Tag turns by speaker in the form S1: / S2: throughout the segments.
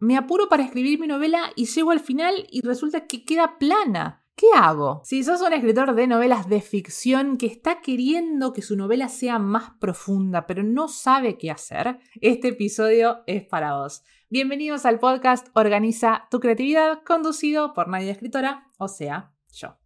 S1: me apuro para escribir mi novela y llego al final y resulta que queda plana. ¿Qué hago? Si sos un escritor de novelas de ficción que está queriendo que su novela sea más profunda, pero no sabe qué hacer, este episodio es para vos. Bienvenidos al podcast Organiza tu creatividad, conducido por Nadia Escritora, o sea, yo.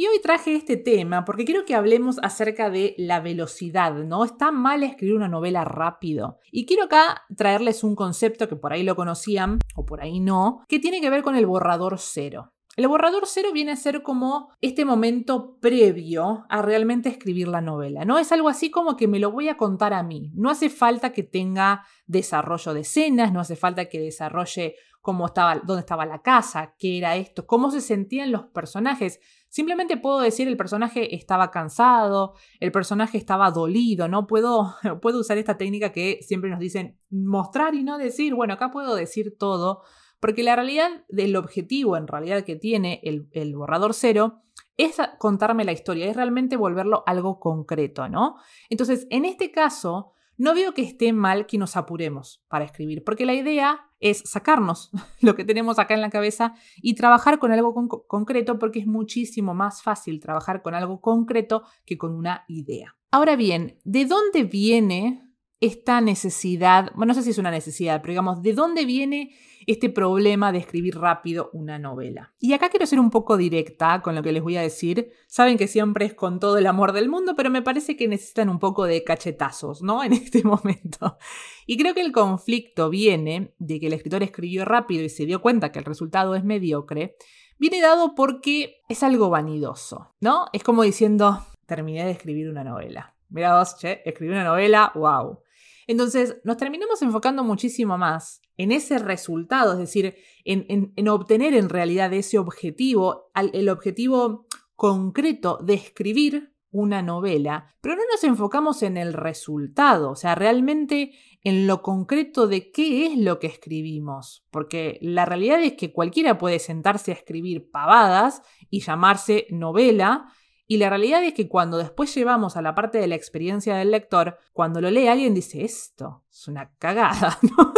S1: Y hoy traje este tema porque quiero que hablemos acerca de la velocidad, ¿no? Está mal escribir una novela rápido. Y quiero acá traerles un concepto que por ahí lo conocían o por ahí no, que tiene que ver con el borrador cero. El borrador cero viene a ser como este momento previo a realmente escribir la novela, ¿no? Es algo así como que me lo voy a contar a mí. No hace falta que tenga desarrollo de escenas, no hace falta que desarrolle cómo estaba, dónde estaba la casa, qué era esto, cómo se sentían los personajes. Simplemente puedo decir el personaje estaba cansado, el personaje estaba dolido, ¿no? Puedo, puedo usar esta técnica que siempre nos dicen mostrar y no decir. Bueno, acá puedo decir todo, porque la realidad del objetivo en realidad que tiene el, borrador cero es contarme la historia, es realmente volverlo algo concreto, ¿no? Entonces, en este caso, no veo que esté mal que nos apuremos para escribir, porque la idea es sacarnos lo que tenemos acá en la cabeza y trabajar con algo concreto, porque es muchísimo más fácil trabajar con algo concreto que con una idea. Ahora bien, ¿de dónde viene esta necesidad? Bueno, no sé si es una necesidad, pero digamos, ¿de dónde viene este problema de escribir rápido una novela. Y acá quiero ser un poco directa con lo que les voy a decir. Saben que siempre es con todo el amor del mundo, pero me parece que necesitan un poco de cachetazos, ¿no? En este momento. Y creo que el conflicto viene de que el escritor escribió rápido y se dio cuenta que el resultado es mediocre. Viene dado porque es algo vanidoso, ¿no? Es como diciendo, terminé de escribir una novela. Mira vos, che, escribí una novela, wow. Entonces, nos terminamos enfocando muchísimo más en ese resultado, es decir, en, obtener en realidad ese objetivo, el objetivo concreto de escribir una novela, pero no nos enfocamos en el resultado, o sea, realmente en lo concreto de qué es lo que escribimos, porque la realidad es que cualquiera puede sentarse a escribir pavadas y llamarse novela, y la realidad es que cuando después llevamos a la parte de la experiencia del lector, cuando lo lee alguien dice, esto es una cagada, ¿no?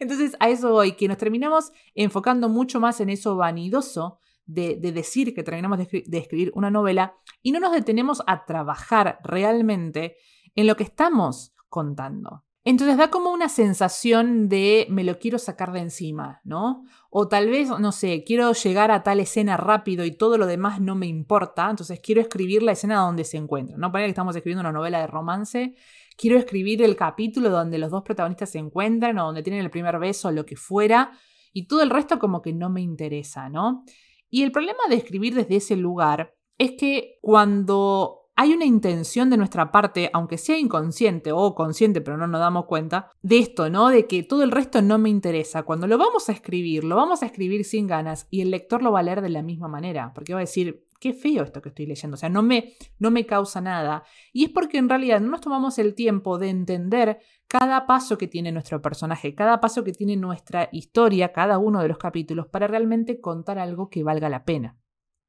S1: Entonces a eso voy, que nos terminamos enfocando mucho más en eso vanidoso de, decir que terminamos de, de escribir una novela y no nos detenemos a trabajar realmente en lo que estamos contando. Entonces da como una sensación de me lo quiero sacar de encima, ¿no? O tal vez, no sé, quiero llegar a tal escena rápido y todo lo demás no me importa, entonces quiero escribir la escena donde se encuentra, ¿no? Para que estamos escribiendo una novela de romance, quiero escribir el capítulo donde los dos protagonistas se encuentran o donde tienen el primer beso lo que fuera, y todo el resto como que no me interesa, ¿no? Y el problema de escribir desde ese lugar es que cuando hay una intención de nuestra parte, aunque sea inconsciente o consciente, pero no nos damos cuenta, de esto, ¿no? De que todo el resto no me interesa. Cuando lo vamos a escribir, lo vamos a escribir sin ganas y el lector lo va a leer de la misma manera, porque va a decir, qué feo esto que estoy leyendo, o sea, no me, no me causa nada. Y es porque en realidad no nos tomamos el tiempo de entender cada paso que tiene nuestro personaje, cada paso que tiene nuestra historia, cada uno de los capítulos, para realmente contar algo que valga la pena.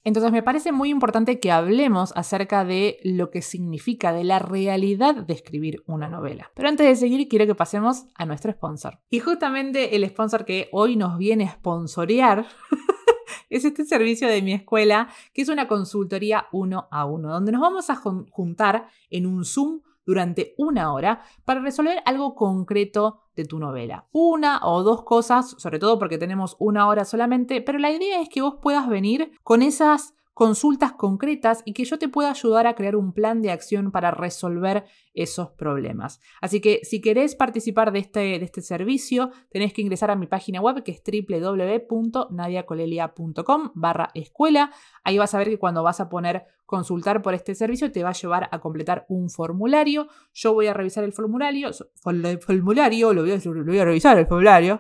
S1: Entonces me parece muy importante que hablemos acerca de lo que significa, de la realidad de escribir una novela. Pero antes de seguir, quiero que pasemos a nuestro sponsor. Y justamente el sponsor que hoy nos viene a sponsorear es este servicio de mi escuela, que es una consultoría uno a uno, donde nos vamos a juntar en un Zoom durante una hora para resolver algo concreto de tu novela. Una o dos cosas, sobre todo porque tenemos una hora solamente, pero la idea es que vos puedas venir con esas consultas concretas y que yo te pueda ayudar a crear un plan de acción para resolver esos problemas. Así que si querés participar de este, de este servicio, tenés que ingresar a mi página web que es www.nadiacolelia.com barra escuela. Ahí vas a ver que cuando vas a poner consultar por este servicio te va a llevar a completar un formulario. Yo voy a revisar el formulario, el formulario, lo voy a, lo voy a revisar el formulario.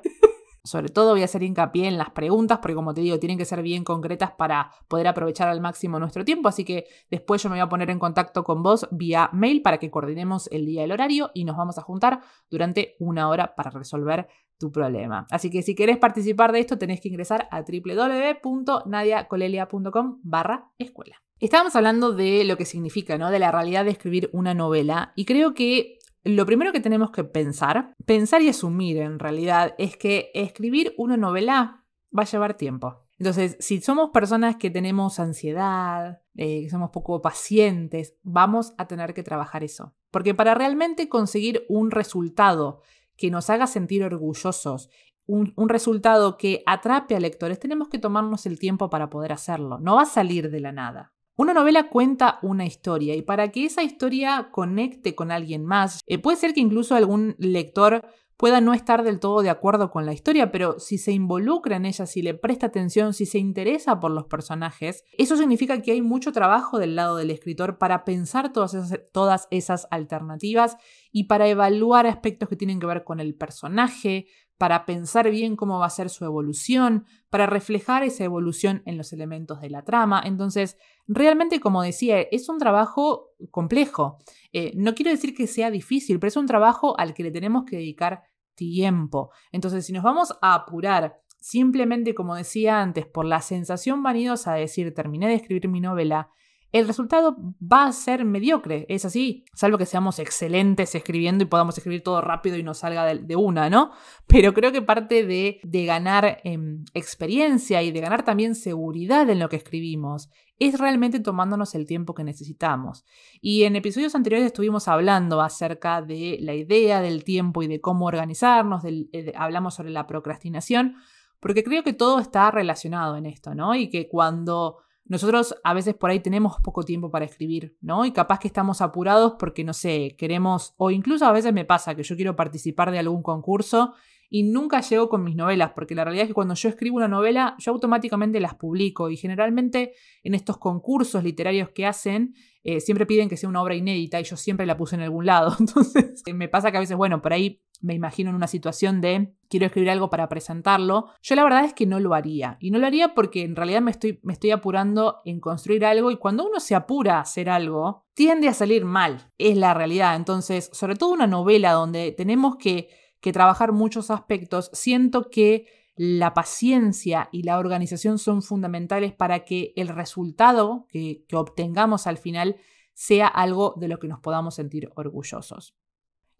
S1: Sobre todo voy a hacer hincapié en las preguntas, porque como te digo, tienen que ser bien concretas para poder aprovechar al máximo nuestro tiempo. Así que después yo me voy a poner en contacto con vos vía mail para que coordinemos el día y el horario y nos vamos a juntar durante una hora para resolver tu problema. Así que si querés participar de esto, tenés que ingresar a www.nadiacolelia.com barra escuela. Estábamos hablando de lo que significa, ¿no? De la realidad de escribir una novela y creo que lo primero que tenemos que pensar, pensar y asumir en realidad, es que escribir una novela va a llevar tiempo. Entonces, si somos personas que tenemos ansiedad, eh, que somos poco pacientes, vamos a tener que trabajar eso. Porque para realmente conseguir un resultado que nos haga sentir orgullosos, un, un, resultado que atrape a lectores, tenemos que tomarnos el tiempo para poder hacerlo. No va a salir de la nada. Una novela cuenta una historia y para que esa historia conecte con alguien más, eh, puede ser que incluso algún lector pueda no estar del todo de acuerdo con la historia, pero si se involucra en ella, si le presta atención, si se interesa por los personajes, eso significa que hay mucho trabajo del lado del escritor para pensar todas esas, todas esas alternativas y para evaluar aspectos que tienen que ver con el personaje, para pensar bien cómo va a ser su evolución, para reflejar esa evolución en los elementos de la trama. Entonces, realmente, como decía, es un trabajo complejo. Eh, no quiero decir que sea difícil, pero es un trabajo al que le tenemos que dedicar tiempo. Entonces, si nos vamos a apurar simplemente, como decía antes, por la sensación vanidosa de decir terminé de escribir mi novela, el resultado va a ser mediocre, es así, salvo que seamos excelentes escribiendo y podamos escribir todo rápido y nos salga de, una, ¿no? Pero creo que parte de, ganar em, experiencia y de ganar también seguridad en lo que escribimos es realmente tomándonos el tiempo que necesitamos. Y en episodios anteriores estuvimos hablando acerca de la idea del tiempo y de cómo organizarnos, eh, hablamos sobre la procrastinación, porque creo que todo está relacionado en esto, ¿no? Y que cuando nosotros a veces por ahí tenemos poco tiempo para escribir, ¿no? Y capaz que estamos apurados porque, no sé, queremos, o incluso a veces me pasa que yo quiero participar de algún concurso y nunca llego con mis novelas, porque la realidad es que cuando yo escribo una novela, yo automáticamente las publico y generalmente en estos concursos literarios que hacen, eh, siempre piden que sea una obra inédita y yo siempre la puse en algún lado. Entonces, me pasa que a veces, bueno, por ahí me imagino en una situación de quiero escribir algo para presentarlo, yo la verdad es que no lo haría. Y no lo haría porque en realidad me estoy, me estoy apurando en construir algo y cuando uno se apura a hacer algo, tiende a salir mal. Es la realidad. Entonces, sobre todo una novela donde tenemos que, que trabajar muchos aspectos, siento que la paciencia y la organización son fundamentales para que el resultado que, que obtengamos al final sea algo de lo que nos podamos sentir orgullosos.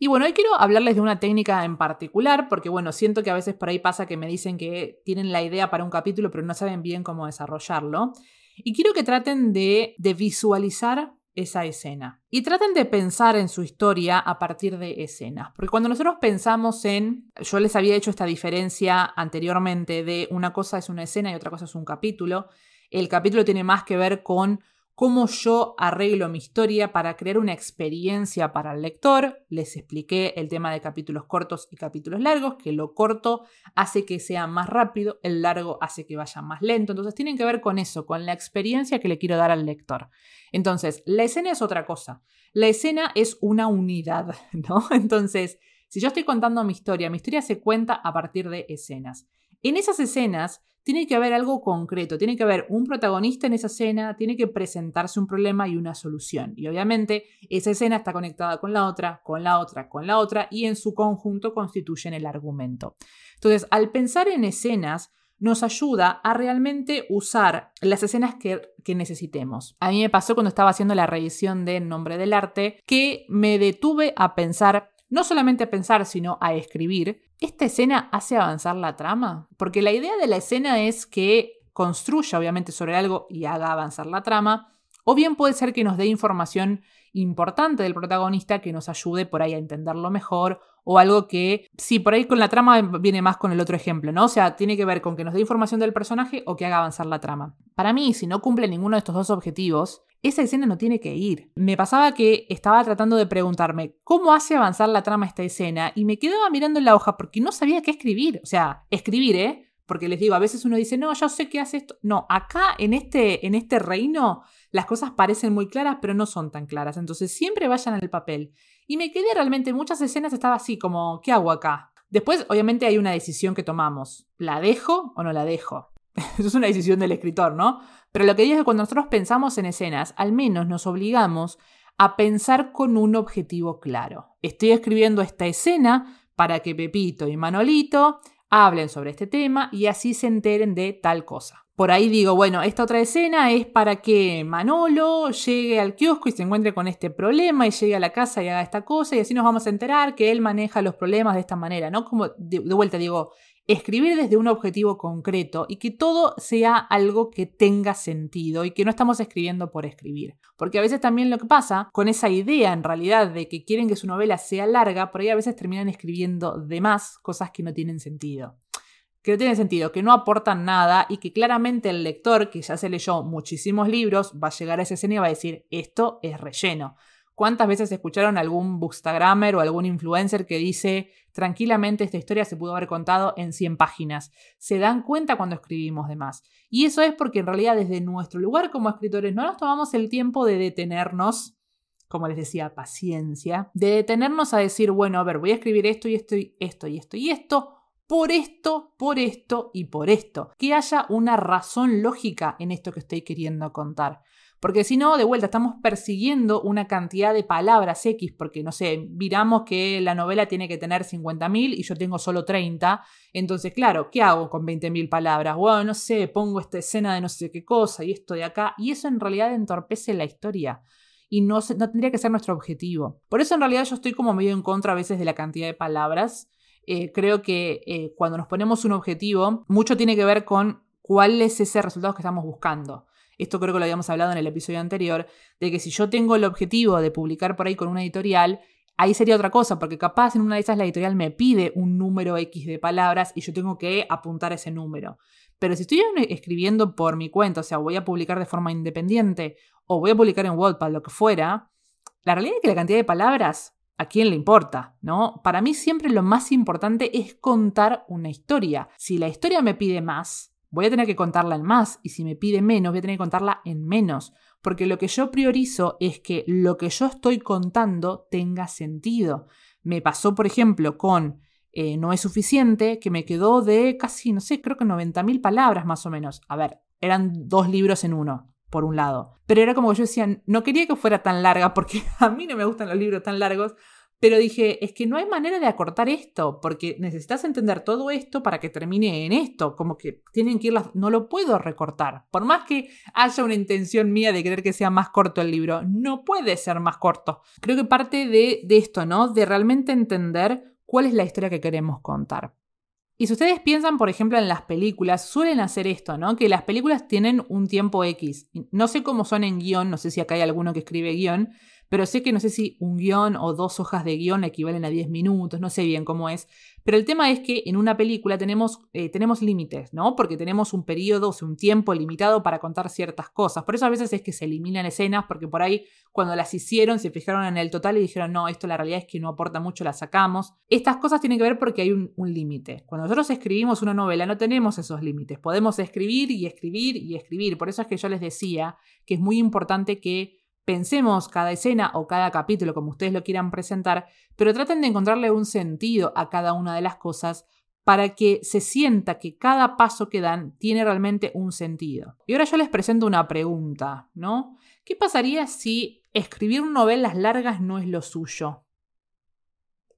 S1: Y bueno, hoy quiero hablarles de una técnica en particular, porque bueno, siento que a veces por ahí pasa que me dicen que tienen la idea para un capítulo, pero no saben bien cómo desarrollarlo. Y quiero que traten de, de visualizar esa escena. Y traten de pensar en su historia a partir de escenas. Porque cuando nosotros pensamos en, yo les había hecho esta diferencia anteriormente de una cosa es una escena y otra cosa es un capítulo. El capítulo tiene más que ver con cómo yo arreglo mi historia para crear una experiencia para el lector. Les expliqué el tema de capítulos cortos y capítulos largos, que lo corto hace que sea más rápido, el largo hace que vaya más lento. Entonces tienen que ver con eso, con la experiencia que le quiero dar al lector. Entonces, la escena es otra cosa. La escena es una unidad, ¿no? Entonces, si yo estoy contando mi historia, mi historia se cuenta a partir de escenas. En esas escenas tiene que haber algo concreto, tiene que haber un protagonista en esa escena, tiene que presentarse un problema y una solución. Y obviamente esa escena está conectada con la otra, con la otra, con la otra y en su conjunto constituyen el argumento. Entonces, al pensar en escenas, nos ayuda a realmente usar las escenas que, que, necesitemos. A mí me pasó cuando estaba haciendo la revisión de Nombre del Arte que me detuve a pensar no solamente a pensar, sino a escribir, ¿esta escena hace avanzar la trama? Porque la idea de la escena es que construya obviamente sobre algo y haga avanzar la trama, o bien puede ser que nos dé información importante del protagonista que nos ayude por ahí a entenderlo mejor o algo que, sí, por ahí con la trama viene más con el otro ejemplo, ¿no? O sea, tiene que ver con que nos dé información del personaje o que haga avanzar la trama. Para mí, si no cumple ninguno de estos dos objetivos, esa escena no tiene que ir. Me pasaba que estaba tratando de preguntarme cómo hace avanzar la trama esta escena y me quedaba mirando en la hoja porque no sabía qué escribir. O sea, escribir, ¿eh? Porque les digo, a veces uno dice, no, yo sé qué hace esto. No, acá en este, en este reino las cosas parecen muy claras, pero no son tan claras. Entonces siempre vayan al papel. Y me quedé realmente, en muchas escenas estaba así, como, ¿qué hago acá? Después, obviamente, hay una decisión que tomamos. ¿La dejo o no la dejo? Eso es una decisión del escritor, ¿no? Pero lo que digo es que cuando nosotros pensamos en escenas, al menos nos obligamos a pensar con un objetivo claro. Estoy escribiendo esta escena para que Pepito y Manolito hablen sobre este tema y así se enteren de tal cosa. por ahí digo, bueno, esta otra escena es para que Manolo llegue al kiosco y se encuentre con este problema y llegue a la casa y haga esta cosa y así nos vamos a enterar que él maneja los problemas de esta manera, ¿no? Como de, de vuelta digo, escribir desde un objetivo concreto y que todo sea algo que tenga sentido y que no estamos escribiendo por escribir. Porque a veces también lo que pasa con esa idea en realidad de que quieren que su novela sea larga, por ahí a veces terminan escribiendo de más cosas que no tienen sentido. Que no tienen sentido, que no aportan nada y que claramente el lector, que ya se leyó muchísimos libros, va a llegar a esa escena y va a decir, esto es relleno. ¿Cuántas veces escucharon algún bookstagrammer o algún influencer que dice tranquilamente esta historia se pudo haber contado en 100 páginas? Se dan cuenta cuando escribimos de más. Y eso es porque en realidad desde nuestro lugar como escritores no nos tomamos el tiempo de detenernos, como les decía, paciencia, de detenernos a decir, bueno, a ver, voy a escribir esto y esto y esto y esto y esto por esto, por esto y por esto. Que haya una razón lógica en esto que estoy queriendo contar. Porque si no, de vuelta, estamos persiguiendo una cantidad de palabras X, porque no sé, miramos que la novela tiene que tener 50.000 y yo tengo solo 30. Entonces, claro, ¿qué hago con 20.000 palabras? Bueno, no sé, pongo esta escena de no sé qué cosa y esto de acá. Y eso en realidad entorpece la historia. Y no, no tendría que ser nuestro objetivo. Por eso en realidad yo estoy como medio en contra a veces de la cantidad de palabras. Eh, creo que eh, cuando nos ponemos un objetivo, mucho tiene que ver con cuál es ese resultado que estamos buscando. Esto creo que lo habíamos hablado en el episodio anterior, de que si yo tengo el objetivo de publicar por ahí con una editorial, ahí sería otra cosa, porque capaz en una de esas la editorial me pide un número X de palabras y yo tengo que apuntar ese número. Pero si estoy escribiendo por mi cuenta, o sea, voy a publicar de forma independiente o voy a publicar en Wattpad, lo que fuera, la realidad es que la cantidad de palabras, ¿a quién le importa? ¿No? Para mí siempre lo más importante es contar una historia. Si la historia me pide más, voy a tener que contarla en más y si me pide menos, voy a tener que contarla en menos, porque lo que yo priorizo es que lo que yo estoy contando tenga sentido. Me pasó, por ejemplo, con eh, No es suficiente, que me quedó de casi, no sé, creo que 90.000 palabras más o menos. A ver, eran dos libros en uno, por un lado. Pero era como yo decía, no quería que fuera tan larga, porque a mí no me gustan los libros tan largos, pero dije, es que no hay manera de acortar esto, porque necesitas entender todo esto para que termine en esto, como que tienen que ir las... No lo puedo recortar. Por más que haya una intención mía de querer que sea más corto el libro, no puede ser más corto. Creo que parte de, de esto, ¿no? De realmente entender cuál es la historia que queremos contar. Y si ustedes piensan, por ejemplo, en las películas, suelen hacer esto, ¿no? Que las películas tienen un tiempo X. No sé cómo son en guion, no sé si acá hay alguno que escribe guion, pero sé que no sé si un guion o dos hojas de guion equivalen a 10 minutos, no sé bien cómo es. Pero el tema es que en una película tenemos, eh, tenemos límites, ¿no? Porque tenemos un periodo, o un tiempo limitado para contar ciertas cosas. Por eso a veces es que se eliminan escenas, porque por ahí cuando las hicieron se fijaron en el total y dijeron, no, esto la realidad es que no aporta mucho, la sacamos. Estas cosas tienen que ver porque hay un límite. Cuando nosotros escribimos una novela no tenemos esos límites. Podemos escribir y escribir y escribir. Por eso es que yo les decía que es muy importante que Pensemos cada escena o cada capítulo como ustedes lo quieran presentar, pero traten de encontrarle un sentido a cada una de las cosas para que se sienta que cada paso que dan tiene realmente un sentido. Y ahora yo les presento una pregunta, ¿no? ¿Qué pasaría si escribir novelas largas no es lo suyo?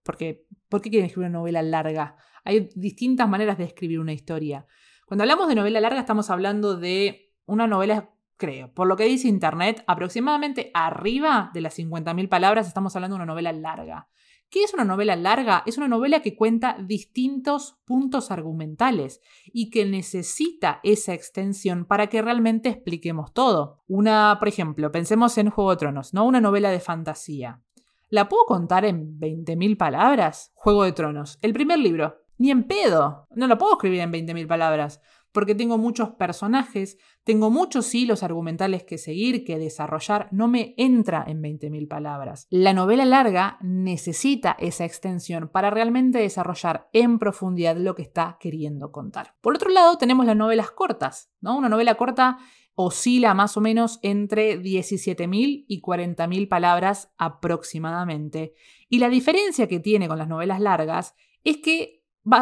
S1: Porque, ¿Por qué quieren escribir una novela larga? Hay distintas maneras de escribir una historia. Cuando hablamos de novela larga estamos hablando de una novela creo. Por lo que dice Internet, aproximadamente arriba de las 50.000 palabras estamos hablando de una novela larga. ¿Qué es una novela larga? Es una novela que cuenta distintos puntos argumentales y que necesita esa extensión para que realmente expliquemos todo. Una, por ejemplo, pensemos en Juego de Tronos, ¿no? Una novela de fantasía. ¿La puedo contar en 20.000 palabras? Juego de Tronos. El primer libro. Ni en pedo. No lo puedo escribir en 20.000 palabras porque tengo muchos personajes, tengo muchos hilos argumentales que seguir, que desarrollar, no me entra en 20.000 palabras. La novela larga necesita esa extensión para realmente desarrollar en profundidad lo que está queriendo contar. Por otro lado, tenemos las novelas cortas. Una novela corta oscila más o menos entre 17.000 y 40.000 palabras aproximadamente. Y la diferencia que tiene con las novelas largas es que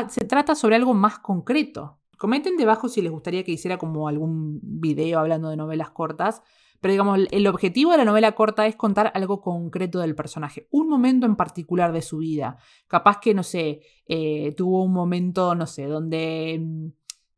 S1: se trata sobre algo más concreto, Comenten debajo si les gustaría que hiciera como algún video hablando de novelas cortas. Pero digamos, el objetivo de la novela corta es contar algo concreto del personaje, un momento en particular de su vida. Capaz que, no sé, eh, tuvo un momento, no sé, donde mm,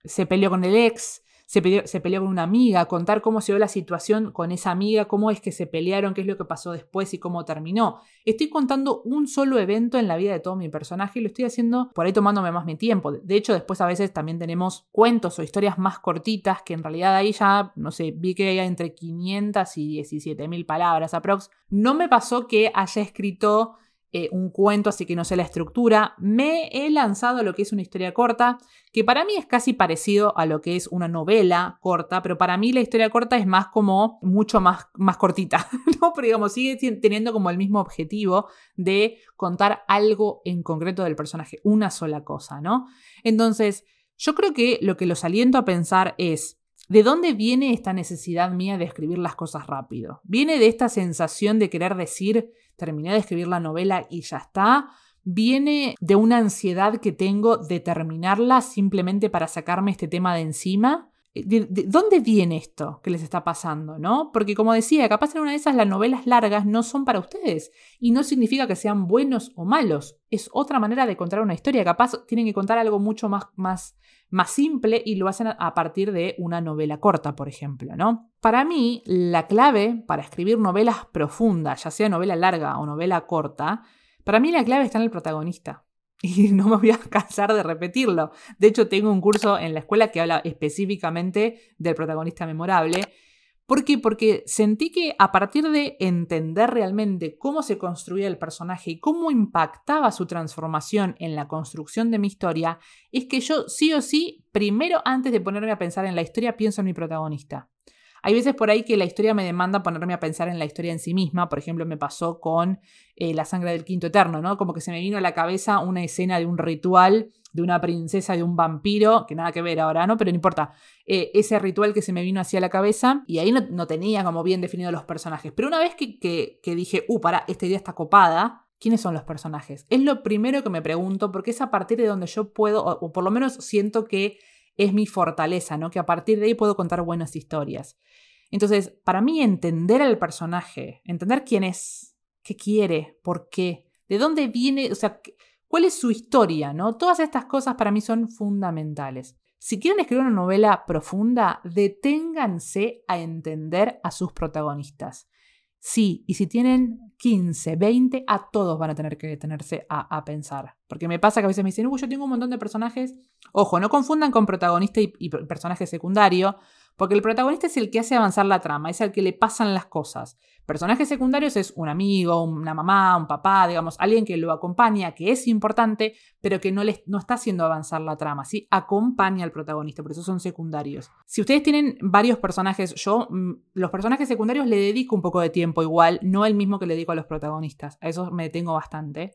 S1: se peleó con el ex, se peleó, con una amiga, contar cómo se dio la situación con esa amiga, cómo es que se pelearon, qué es lo que pasó después y cómo terminó. Estoy contando un solo evento en la vida de todo mi personaje y lo estoy haciendo por ahí tomándome más mi tiempo. De hecho, después a veces también tenemos cuentos o historias más cortitas que en realidad ahí ya, no sé, vi que hay entre 500 y 17 mil palabras aprox. No me pasó que haya escrito eh, un cuento, así que no sé la estructura. Me he lanzado lo que es una historia corta, que para mí es casi parecido a lo que es una novela corta, pero para mí la historia corta es más como mucho más, más cortita, ¿no? Pero digamos, sigue teniendo como el mismo objetivo de contar algo en concreto del personaje, una sola cosa, ¿no? Entonces, yo creo que lo que los aliento a pensar es, ¿De dónde viene esta necesidad mía de escribir las cosas rápido? ¿Viene de esta sensación de querer decir, terminé de escribir la novela y ya está? ¿Viene de una ansiedad que tengo de terminarla simplemente para sacarme este tema de encima? ¿De, dónde viene esto que les está pasando? ¿no? Porque como decía, capaz en una de esas las novelas largas no son para ustedes y no significa que sean buenos o malos. Es otra manera de contar una historia. Capaz tienen que contar algo mucho más más simple y lo hacen a partir de una novela corta, por ejemplo, ¿no? Para mí, la clave para escribir novelas profundas, ya sea novela larga o novela corta, para mí la clave está en el protagonista. Y no me voy a cansar de repetirlo. De hecho, tengo un curso en la escuela que habla específicamente del protagonista memorable ¿Por qué? Porque sentí que a partir de entender realmente cómo se construía el personaje y cómo impactaba su transformación en la construcción de mi historia, es que yo sí o sí, primero antes de ponerme a pensar en la historia, pienso en mi protagonista. Hay veces por ahí que la historia me demanda ponerme a pensar en la historia en sí misma. Por ejemplo, me pasó con eh, La sangre del quinto eterno, ¿no? Como que se me vino a la cabeza una escena de un ritual de una princesa, de un vampiro, que nada que ver ahora, ¿no? Pero no importa. Eh, ese ritual que se me vino hacia la cabeza y ahí no, tenía como bien definidos los personajes. Pero una vez que, que, dije, uh, para, esta idea está copada, ¿quiénes son los personajes? Es lo primero que me pregunto porque es a partir de donde yo puedo, o por lo menos siento que es mi fortaleza, ¿no? Que a partir de ahí puedo contar buenas historias. Entonces, para mí entender al personaje, entender quién es, qué quiere, por qué, de dónde viene, o sea, cuál es su historia, ¿no? Todas estas cosas para mí son fundamentales. Si quieren escribir una novela profunda, deténganse a entender a sus protagonistas. Sí, y si tienen 15, 20, a todos van a tener que detenerse a, pensar. Porque me pasa que a veces me dicen, uy, yo tengo un montón de personajes. Ojo, no confundan con protagonista y, y personaje secundario, porque el protagonista es el que hace avanzar la trama, es el que le pasan las cosas. Personajes secundarios es un amigo, una mamá, un papá, digamos, alguien que lo acompaña, que es importante, pero que no, le, no está haciendo avanzar la trama, ¿sí? Acompaña al protagonista, por eso son secundarios. Si ustedes tienen varios personajes, yo mm, los personajes secundarios le dedico un poco de tiempo igual, no el mismo que le dedico a los protagonistas, a eso me detengo bastante.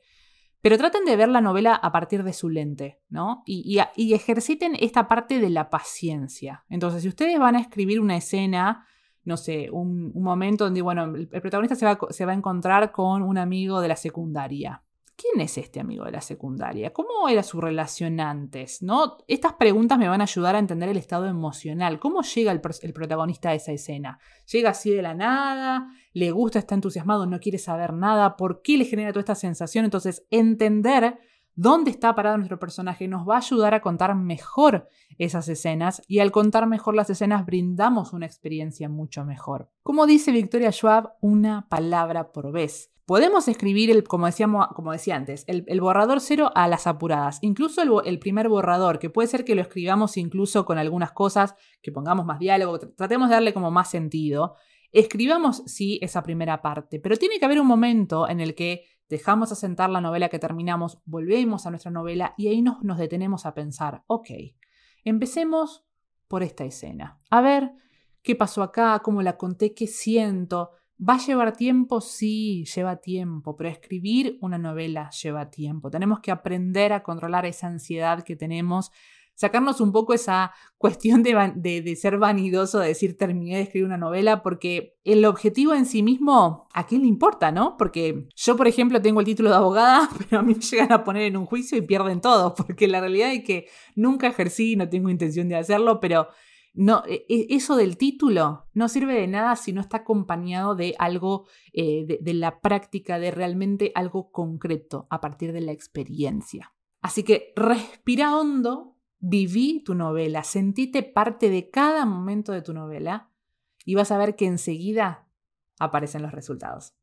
S1: Pero traten de ver la novela a partir de su lente, ¿no? Y, ejerciten esta parte de la paciencia. Entonces, si ustedes van a escribir una escena, no sé, un, momento donde, bueno, el, protagonista se va, se va a encontrar con un amigo de la secundaria. ¿Quién es este amigo de la secundaria? ¿Cómo era su relación antes? ¿No? Estas preguntas me van a ayudar a entender el estado emocional. ¿Cómo llega el, el, protagonista a esa escena? ¿Llega así de la nada? ¿Le gusta? ¿Está entusiasmado? ¿No quiere saber nada? ¿Por qué le genera toda esta sensación? Entonces, entender dónde está parado nuestro personaje nos va a ayudar a contar mejor esas escenas y al contar mejor las escenas brindamos una experiencia mucho mejor. Como dice Victoria Schwab, una palabra por vez. Podemos escribir, el, como, decíamos, como decía antes, el, borrador cero a las apuradas. Incluso el, primer borrador, que puede ser que lo escribamos incluso con algunas cosas, que pongamos más diálogo, tratemos de darle como más sentido. Escribamos, sí, esa primera parte, pero tiene que haber un momento en el que dejamos asentar la novela que terminamos, volvemos a nuestra novela y ahí nos, detenemos a pensar, ok, empecemos por esta escena. A ver, ¿qué pasó acá? ¿Cómo la conté? ¿Qué siento? ¿Va a llevar tiempo? Sí, lleva tiempo, pero escribir una novela lleva tiempo. Tenemos que aprender a controlar esa ansiedad que tenemos, sacarnos un poco esa cuestión de, ser vanidoso, de decir terminé de escribir una novela, porque el objetivo en sí mismo, ¿a quién le importa, no? Porque yo, por ejemplo, tengo el título de abogada, pero a mí me llegan a poner en un juicio y pierden todo, porque la realidad es que nunca ejercí, no tengo intención de hacerlo, pero no, e, e, eso del título no sirve de nada si no está acompañado de algo, eh, de, la práctica, de realmente algo concreto a partir de la experiencia. Así que respira hondo Viví tu novela, sentite parte de cada momento de tu novela y vas a ver que enseguida aparecen los resultados.